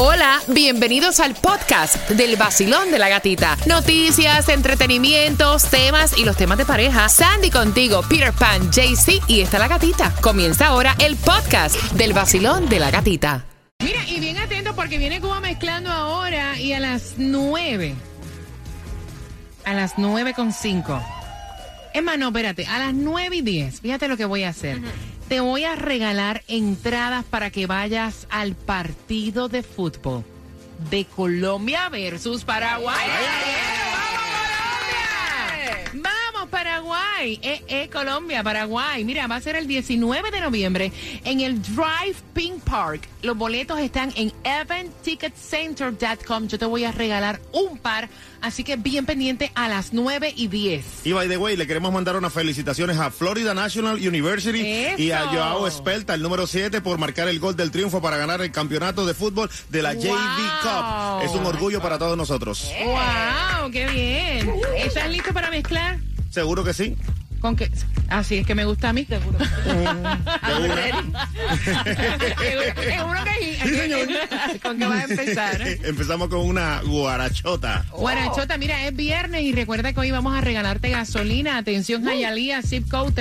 Hola, bienvenidos al podcast del vacilón de la gatita. Noticias, entretenimientos, temas y los temas de pareja. Sandy contigo, Peter Pan, JC y está la gatita. Comienza ahora el podcast del vacilón de la gatita. Mira, y bien atento porque viene Cuba mezclando ahora y a las 9. A las 9 con 5. Es más, no, espérate, a las 9 y 10. Fíjate lo que voy a hacer. Te voy a regalar entradas para que vayas al partido de fútbol de Colombia versus Paraguay. ¡Vamos, Paraguay! Eh, eh, Colombia, Paraguay. Mira, va a ser el 19 de noviembre en el Drive Pink Park. Los boletos están en eventticketcenter.com. Yo te voy a regalar un par, así que bien pendiente a las 9 y 10. Y by the way, le queremos mandar unas felicitaciones a Florida National University y a. Joao Espelta, el número 7, por marcar el gol del triunfo para ganar el campeonato de fútbol de la JV Cup. Es un orgullo para todos nosotros. ¡Wow! ¡Qué bien! ¿Estás listo para mezclar? Seguro que sí. ¿Con qué? Así es que me gusta a mí. Seguro. Seguro que sí. Sí, señor. ¿Con qué vas a empezar? Empezamos con una guarachota. Guarachota, mira, es viernes y recuerda que hoy vamos a regalarte gasolina. Atención, Jayalía, zip code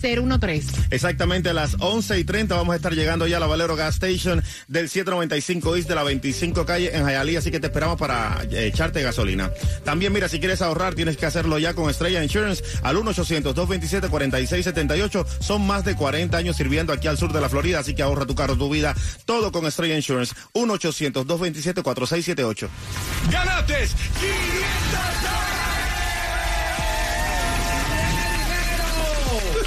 33013. Exactamente a las 11 y 30 vamos a estar llegando ya a la Valero Gas Station del 795 East de la 25 calle en Hialeah, así que te esperamos para eh, echarte gasolina. También mira, si quieres ahorrar, tienes que hacerlo ya con Estrella Insurance al 1-800-227-4678. Son más de 40 años sirviendo aquí al sur de la Florida, así que ahorra tu carro, tu vida, todo con Estrella Insurance. 1-800-227-4678. ¡Ganates! 500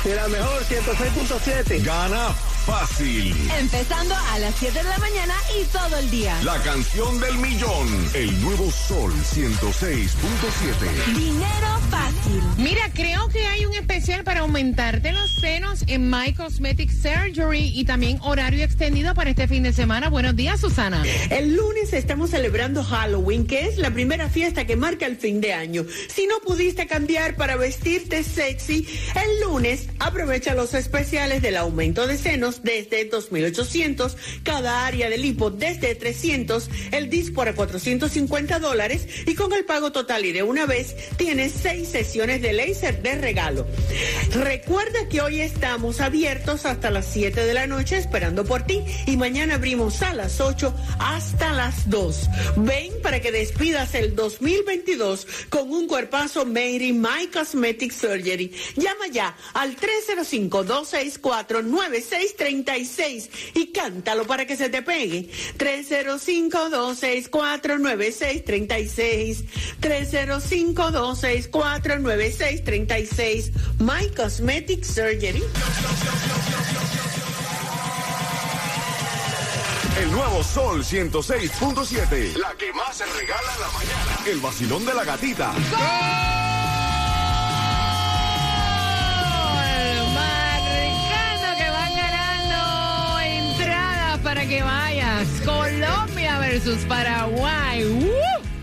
La mejor 106.7. Gana fácil. Empezando a las 7 de la mañana y todo el día. La canción del millón. El nuevo Sol 106.7. Dinero fácil. Mira, creo que hay un especial para aumentarte los senos en My Cosmetic Surgery y también horario extendido para este fin de semana. Buenos días, Susana. El lunes estamos celebrando Halloween, que es la primera fiesta que marca el fin de año. Si no pudiste cambiar para vestirte sexy, el lunes aprovecha los especiales del aumento de senos desde 2.800, cada área de lipo desde 300, el disco para 450 dólares y con el pago total y de una vez tienes seis sesiones de láser de regalo. Recuerda que hoy estamos abiertos hasta las 7 de la noche esperando por ti y mañana abrimos a las 8 hasta las 2. Ven para que despidas el 2022 con un cuerpazo in My Cosmetic Surgery. Llama ya al 305-264-9636 y cántalo para que se te pegue. 305-264-9636. 305-264-9636. My Cosmetic Surgery. El nuevo Sol 106.7. La que más se regala en la mañana. El vacilón de la gatita. Marcando vayas. Colombia versus Paraguay. ¡Uh!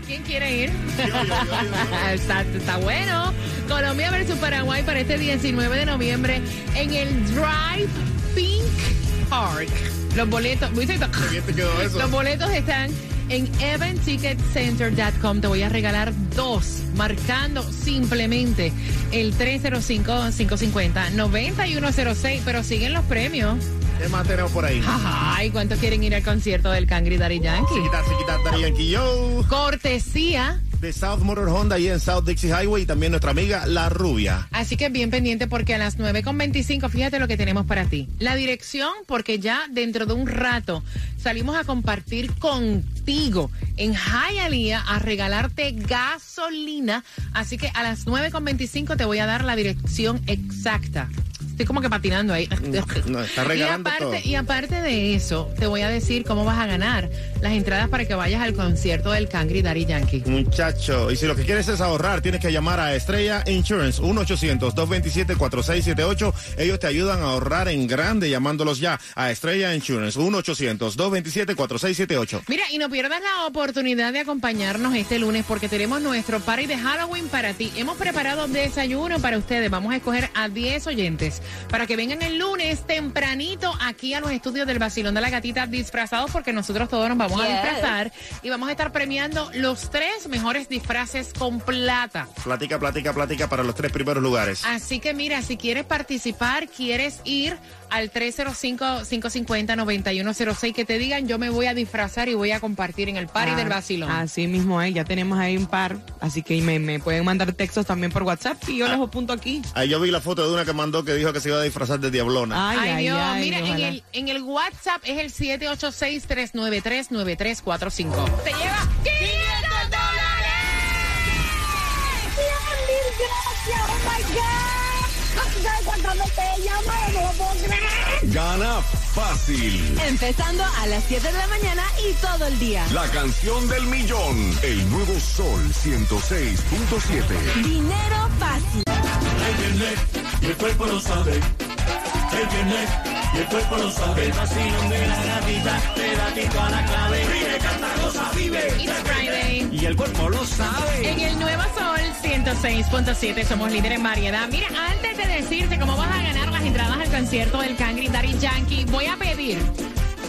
¿Quién quiere ir? está, está bueno. Colombia versus Paraguay para este 19 de noviembre en el Drive Pink Park. Los boletos, te quedó eso. Los boletos están en eventticketcenter.com. Te voy a regalar dos, marcando simplemente el 305-550-9106. Pero siguen los premios. ¿Qué más tenemos por ahí? Ay, ¿cuántos quieren ir al concierto del Cangri Daddy Yankee? Chiquita, chiquita, Daddy Yankee Yo. Cortesía. De South Motor Honda y en South Dixie Highway y también nuestra amiga La Rubia. Así que bien pendiente porque a las 9.25, fíjate lo que tenemos para ti. La dirección, porque ya dentro de un rato salimos a compartir contigo en Hialeah a regalarte gasolina. Así que a las 9.25 te voy a dar la dirección exacta. Estoy como que patinando ahí. No, está y, regalando aparte, todo. y aparte de eso, te voy a decir cómo vas a ganar las entradas para que vayas al concierto del Cangri Daddy Yankee. Muchacho, y si lo que quieres es ahorrar, tienes que llamar a Estrella Insurance 1-800-227-4678. Ellos te ayudan a ahorrar en grande llamándolos ya a Estrella Insurance 1-800-227-4678. Mira, y no pierdas la oportunidad de acompañarnos este lunes porque tenemos nuestro party de Halloween para ti. Hemos preparado desayuno para ustedes. Vamos a escoger a 10 oyentes para que vengan el lunes tempranito aquí a los estudios del Basilón de la Gatita disfrazados porque nosotros todos nos vamos a disfrazar y vamos a estar premiando los tres mejores disfraces con plata. Platica, platica, platica para los tres primeros lugares. Así que mira, si quieres participar, quieres ir al 305-550-9106, que te digan yo me voy a disfrazar y voy a compartir en el party Ah, del Basilón. Así mismo es, ya tenemos ahí un par, así que me, me pueden mandar textos también por WhatsApp y yo los apunto aquí. Ahí yo vi la foto de una que mandó que dijo que se iba a disfrazar de diablona. Ay, Ay, ay, Dios, ay, mira, en el, en el WhatsApp es el 786-393-9345. Te lleva 500 dólares. ¡Mil gracias! ¡Oh, my God! ¿Sabes cuántas veces he llamado? No lo puedo creer. Gana fácil. Empezando a las 7 de la mañana y todo el día. La canción del millón. El nuevo Sol 106.7. Dinero fácil. El viernes y el cuerpo lo sabe. El viernes y el cuerpo lo sabe. El vacilón de la gatita, pedatito a la clave. Vive, canta, goza, vive. It's Friday. Y el cuerpo lo sabe. En el 106.7 somos líderes en variedad. Mira, antes de decirte cómo vas a ganar las entradas al concierto del Cangri Daddy Yankee, voy a pedir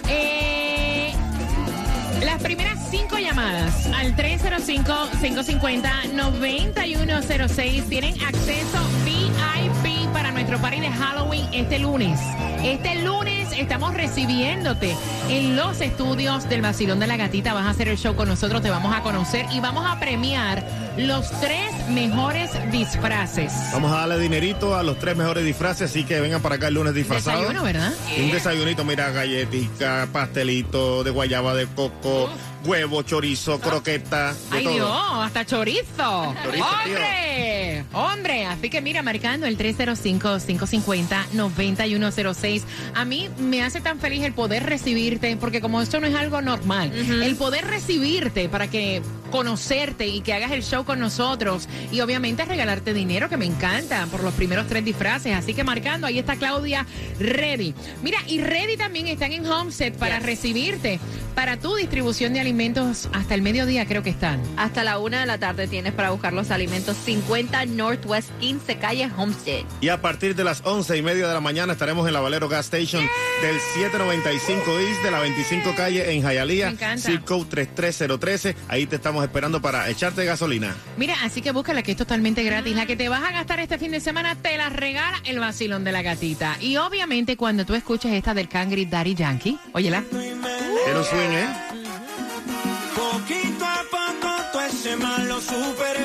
eh, las primeras cinco llamadas al 305-550-9106 tienen acceso VIP para nuestro party de Halloween este lunes. Este lunes estamos recibiéndote en los estudios del Vacilón de la Gatita. Vas a hacer el show con nosotros, te vamos a conocer y vamos a premiar los tres mejores disfraces. Vamos a darle dinerito a los tres mejores disfraces, así que vengan para acá el lunes disfrazados. Desayuno, ¿verdad? Un desayunito, mira, galletica, pastelito de guayaba de coco, huevo, chorizo, croqueta, de Ay todo. Dios, hasta chorizo. Chorizo, ¡Hombre! ¡Hombre! Así que mira, marcando el 305-550-9106. A mí me hace tan feliz el poder recibirte, porque como esto no es algo normal, el poder recibirte para que conocerte y que hagas el show con nosotros y obviamente regalarte dinero, que me encanta, por los primeros tres disfraces. Así que marcando, ahí está Claudia Ready. Mira, y Ready también están en Homestead para recibirte, para tu distribución de alimentos hasta el mediodía creo que están. Hasta la una de la tarde tienes para buscar los alimentos 50 Northwest 15 calle Homestead. Y a partir de las once y media de la mañana estaremos en la Valero Gas Station del 795 East de la 25 calle en Hialeah. Me encanta. Zip code 33013. Ahí te estamos esperando para echarte gasolina. Mira, así que búscala que es totalmente gratis. La que te vas a gastar este fin de semana te la regala el vacilón de la gatita. Y obviamente cuando tú escuches esta del Cangri Daddy Yankee, óyela. Swing, ¿eh? Poquito a poco tú ese mal lo superé.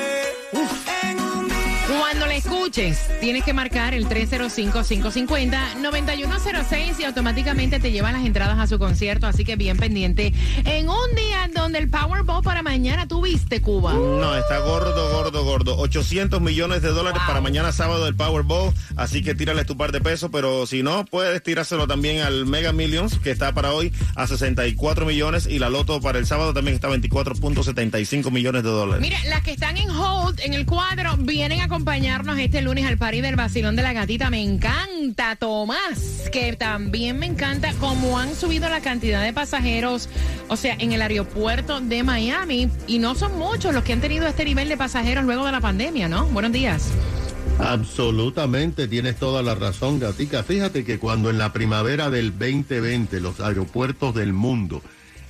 Escuches, tienes que marcar el 305-550-9106 y automáticamente te llevan las entradas a su concierto. Así que bien pendiente. En un día donde el Powerball para mañana tuviste, Cuba. No, está gordo, gordo, gordo. 800 millones de dólares para mañana sábado del Powerball. Así que tírale tu par de pesos, pero si no, puedes tirárselo también al Mega Millions, que está para hoy a 64 millones. Y la Loto para el sábado también está a 24.75 millones de dólares. Mira, las que están en hold en el cuadro vienen a acompañarnos este lunes al party del vacilón de la gatita. Me encanta Tomás, que también me encanta cómo han subido la cantidad de pasajeros, o sea, en el aeropuerto de Miami. Y no son muchos los que han tenido este nivel de pasajeros luego de la pandemia, ¿no? Buenos días. Absolutamente, tienes toda la razón, Gatica. Fíjate que cuando en la primavera del 2020 los aeropuertos del mundo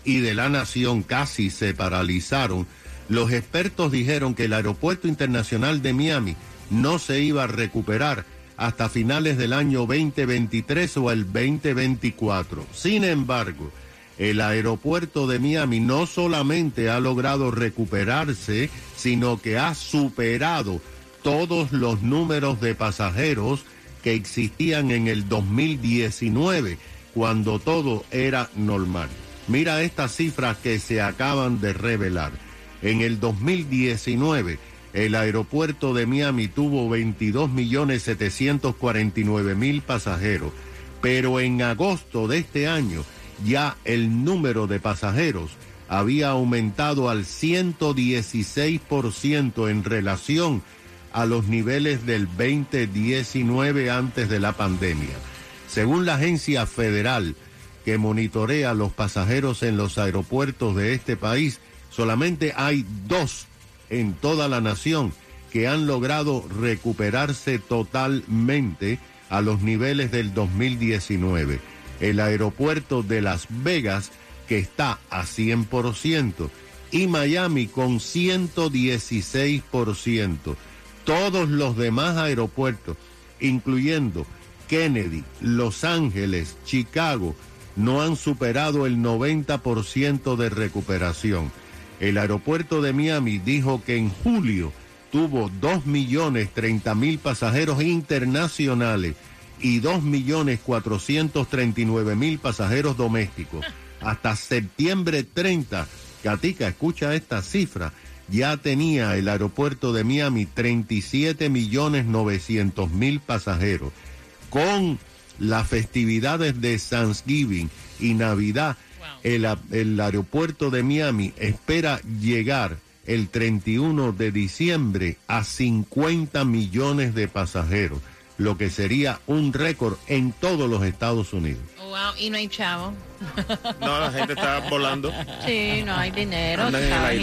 y de la nación casi se paralizaron, los expertos dijeron que el aeropuerto internacional de Miami no se iba a recuperar hasta finales del año 2023 o el 2024. Sin embargo, el aeropuerto de Miami no solamente ha logrado recuperarse, sino que ha superado todos los números de pasajeros que existían en el 2019, cuando todo era normal. Mira estas cifras que se acaban de revelar. En el 2019, el aeropuerto de Miami tuvo 22.749.000 pasajeros, pero en agosto de este año ya el número de pasajeros había aumentado al 116% en relación a los niveles del 2019 antes de la pandemia. Según la agencia federal que monitorea los pasajeros en los aeropuertos de este país, solamente hay dos en toda la nación que han logrado recuperarse totalmente a los niveles del 2019. El aeropuerto de Las Vegas, que está a 100%, y Miami con 116%. Todos los demás aeropuertos, incluyendo Kennedy, Los Ángeles, Chicago, no han superado el 90% de recuperación. El aeropuerto de Miami dijo que en julio tuvo 2 millones 30 mil pasajeros internacionales y 2 millones 439 mil pasajeros domésticos. Hasta septiembre 30, Gatica, escucha esta cifra, ya tenía el aeropuerto de Miami 37 millones 900 mil pasajeros. Con las festividades de Thanksgiving y Navidad, el, aeropuerto de Miami espera llegar el 31 de diciembre a 50 millones de pasajeros, lo que sería un récord en todos los Estados Unidos. Wow, y no hay chavo. No, la gente está volando. Sí, no hay dinero.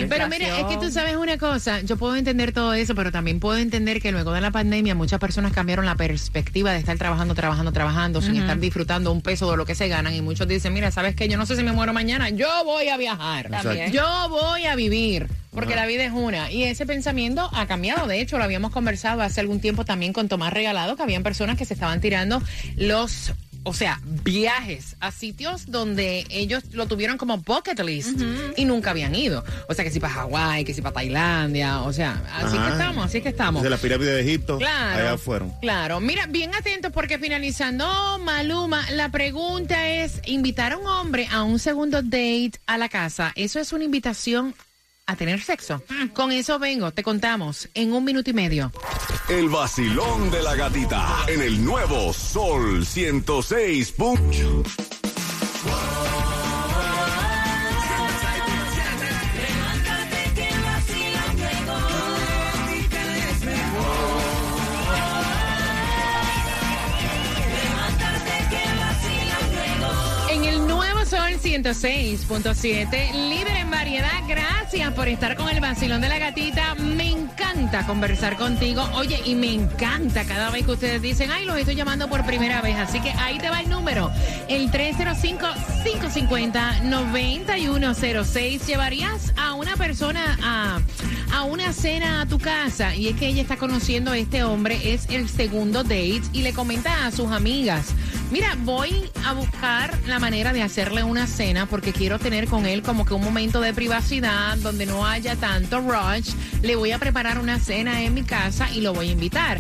Pero mira, es que tú sabes una cosa, yo puedo entender todo eso, pero también puedo entender que luego de la pandemia muchas personas cambiaron la perspectiva de estar trabajando, trabajando, trabajando, sin estar disfrutando un peso de lo que se ganan. Y muchos dicen, mira, ¿sabes qué? Yo no sé si me muero mañana, yo voy a viajar. También. Yo voy a vivir. Porque la vida es una. Y ese pensamiento ha cambiado. De hecho, lo habíamos conversado hace algún tiempo también con Tomás Regalado, que habían personas que se estaban tirando los o sea, viajes a sitios donde ellos lo tuvieron como bucket list y nunca habían ido. O sea, que si para Hawái, que si para Tailandia, o sea, así que estamos, así que estamos. Desde la pirámide de Egipto, Claro. allá fueron. Claro. Mira, bien atentos porque finalizando, Maluma, la pregunta es, invitar a un hombre a un segundo date a la casa, ¿eso es una invitación a tener sexo? Con eso vengo, te contamos en un minuto y medio. El vacilón de la gatita en el nuevo Sol 106. En 106.7, líder en variedad, gracias por estar con el vacilón de la gatita. Me encanta conversar contigo. Oye, y me encanta cada vez que ustedes dicen, ay, los estoy llamando por primera vez. Así que ahí te va el número, el 305-550-9106. ¿Llevarías a una persona a, a una cena a tu casa? Y es que ella está conociendo a este hombre, es el segundo date, y le comenta a sus amigas. Mira, voy a buscar la manera de hacerle una cena porque quiero tener con él como que un momento de privacidad donde no haya tanto rush. Le voy a preparar una cena en mi casa y lo voy a invitar.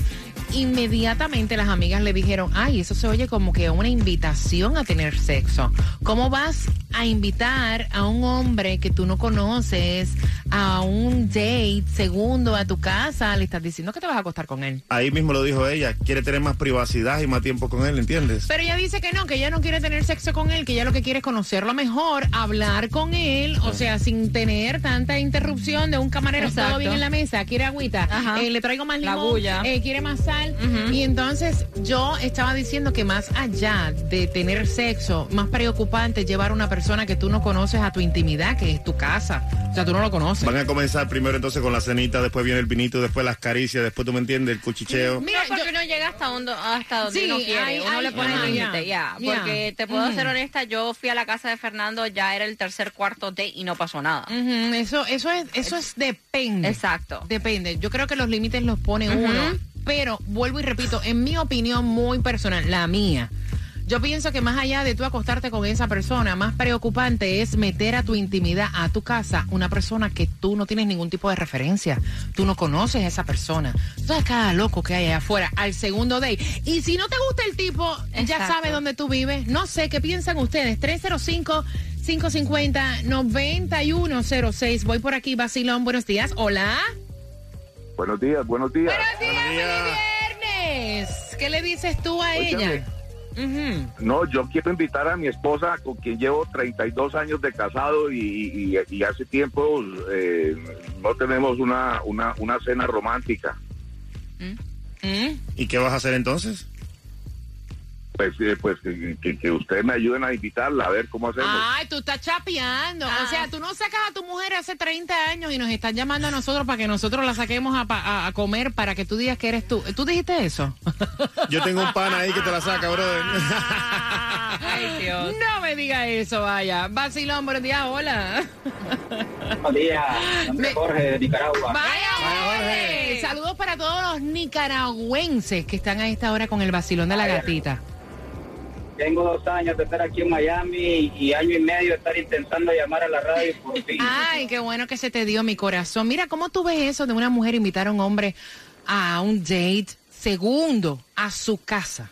Inmediatamente las amigas le dijeron, ay, eso se oye como que una invitación a tener sexo. ¿Cómo vas a invitar a un hombre que tú no conoces a un date segundo a tu casa? Le estás diciendo que te vas a acostar con él. Ahí mismo lo dijo ella, quiere tener más privacidad y más tiempo con él, ¿entiendes? Pero ella dice que no, que ella no quiere tener sexo con él, que ella lo que quiere es conocerlo mejor, hablar con él, o sea, sin tener tanta interrupción de un camarero, Exacto. todo bien en la mesa, quiere agüita, eh, le traigo más La limón, bulla. eh, quiere más sal. Y entonces yo estaba diciendo que más allá de tener sexo, más preocupante llevar a una persona que tú no conoces a tu intimidad, que es tu casa. O sea, tú no lo conoces. Van a comenzar primero entonces con la cenita, después viene el vinito, después las caricias, después tú me entiendes, el cuchicheo. Mira, no, porque yo- uno llega hasta donde, hasta donde Sí, uno quiere. ay, uno le pone límite, ya. Porque te puedo ser honesta, yo fui a la casa de Fernando, ya era el tercer cuarto date y no pasó nada. Eso, eso es, eso es depende. Exacto. Depende. Yo creo que los límites los pone uno. Pero vuelvo y repito, en mi opinión muy personal, la mía. Yo pienso que más allá de tú acostarte con esa persona, más preocupante es meter a tu intimidad, a tu casa, una persona que tú no tienes ningún tipo de referencia. Tú no conoces a esa persona. Tú sabes cada loco que hay allá afuera al segundo date. Y si no te gusta el tipo, ya sabe dónde tú vives. No sé, ¿qué piensan ustedes? 305 550-9106. Voy por aquí, Basilón. Buenos días. Hola. Buenos días, buenos días. Buenos días, feliz viernes. ¿Qué le dices tú a ella? No, yo quiero invitar a mi esposa, con quien llevo 32 años de casado y, y- y hace tiempo eh, no tenemos una, una, una cena romántica. ¿Mm? ¿Y qué vas a hacer entonces? Pues, eh, pues que, que- que ustedes me ayuden a invitarla a ver cómo hacemos. Ay, tú estás chapeando. O sea, tú no sacas a tu mujer hace 30 años y nos están llamando a nosotros para que nosotros la saquemos a, pa- a- a comer para que tú digas que eres tú. ¿Tú dijiste eso? Yo tengo un pana ahí que te la saca, brother. Ay, Dios. No me diga eso, vaya. Vacilón, buenos días, hola. Buenos días, es Jorge de Nicaragua. Vaya, Jorge. Saludos para todos los nicaragüenses que están a esta hora con el vacilón de la gatita. Tengo dos años de estar aquí en Miami y año y medio de estar intentando llamar a la radio por fin. Ay, qué bueno que se te dio mi corazón. Mira, ¿cómo tú ves eso de una mujer invitar a un hombre a un date segundo a su casa?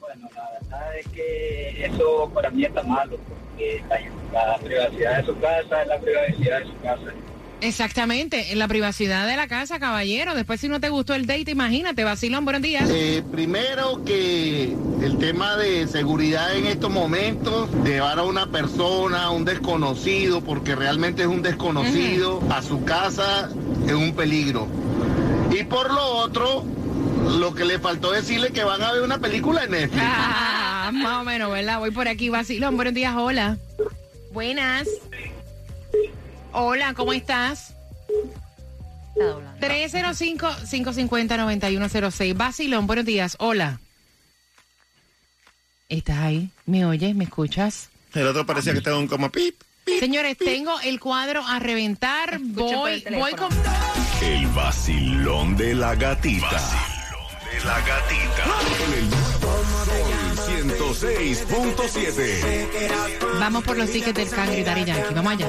Bueno, la verdad es que eso para mí está malo porque la, la privacidad de su casa es la privacidad de su casa. Exactamente, en la privacidad de la casa, caballero. Después, si no te gustó el date, imagínate, vacilón, buenos días. Eh, primero que el tema de seguridad en estos momentos, llevar a una persona, un desconocido, porque realmente es un desconocido, a su casa es un peligro. Y por lo otro, lo que le faltó decirle que van a ver una película en Netflix. Ah, más o menos, ¿verdad? Voy por aquí, vacilón, buenos días, hola. Buenas. Hola, ¿cómo estás? 305-550-9106. Vacilón, buenos días. Hola. ¿Estás ahí? ¿Me oyes? ¿Me escuchas? El otro parecía que estaba un como pip. Señores, tengo el cuadro a reventar. Voy, voy con... El vacilón de la gatita. de la gatita. En el nuevo Sol 106.7. Vamos por los tickets del Cangri Daddy Yankee. Vamos allá.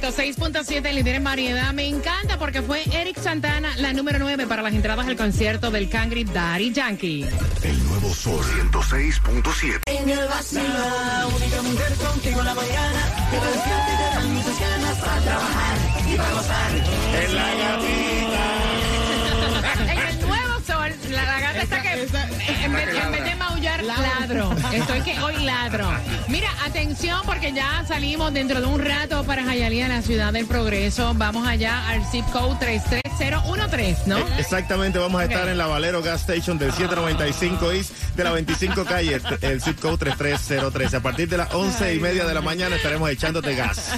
106.7, líder en variedad. Me encanta porque fue Eric Santana la número 9 para las entradas al concierto del Cangri Daddy Yankee. El nuevo Sol 106.7. En el vacío, la única mujer contigo en la mañana. Que te despierta y te dan muchas ganas para trabajar y para gozar. En la En el nuevo Sol, la, la gata está que en vez, en vez de maullar, ladro. Estoy que hoy ladro. Mira, atención porque ya salimos dentro de un rato para Jayalía, la ciudad del progreso. Vamos allá al zip code 33013, ¿no? Eh, Exactamente, vamos a estar en la Valero Gas Station del 795 East de la 25 calle, el zip code 33013. A partir de las 11 y media de la mañana estaremos echándote gas.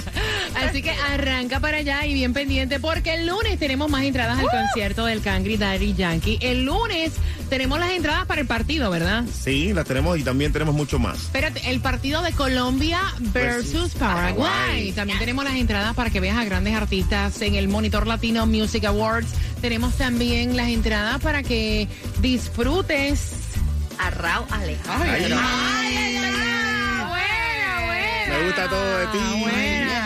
Así que arranca para allá y bien pendiente porque el lunes tenemos más entradas al concierto del Cangri Daddy Yankee. El lunes tenemos las entradas para el partido, ¿verdad? Sí, las tenemos y también tenemos mucho más. Espérate, el partido de Colombia versus Paraguay. Paraguay. También tenemos las entradas para que veas a grandes artistas en el Monitor Latino Music Awards. Tenemos también las entradas para que disfrutes A Raúl Alejandro. Ay. Me gusta todo de ti. Buena.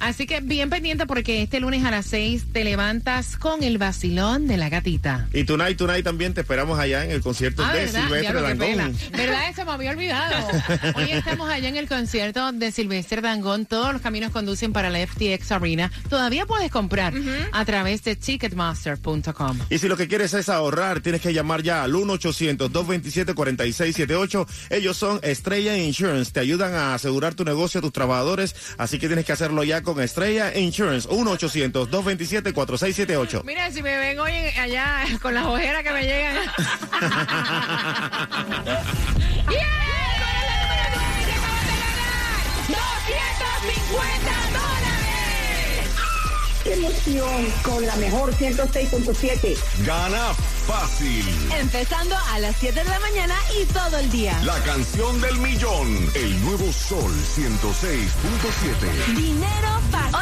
Así que bien pendiente porque este lunes a las 6 te levantas con el vacilón de la gatita. Y Tonight, Tonight también te esperamos allá en el concierto Ah, de ¿verdad? Silvestre. Dangón. ¿Verdad? Eso me había olvidado. Hoy estamos allá en el concierto de Silvestre Dangón. Todos los caminos conducen para la FTX Arena. Todavía puedes comprar a través de ticketmaster.com. Y si lo que quieres es ahorrar, tienes que llamar ya al 1-800-227-4678. Ellos son Estrella Insurance. Te ayudan a asegurar tu negocio a tus trabajadores. Así que tienes que hacerlo ya con Estrella Insurance. 1-800-227-4678. Mira, si me ven hoy allá con las ojeras que me llegan. ¡Yeah! ¿Cuál es ¡Qué emoción! Con la mejor 106.7. Gana fácil. Empezando a las 7 de la mañana y todo el día. La canción del millón. El nuevo Sol 106.7. Dinero fácil.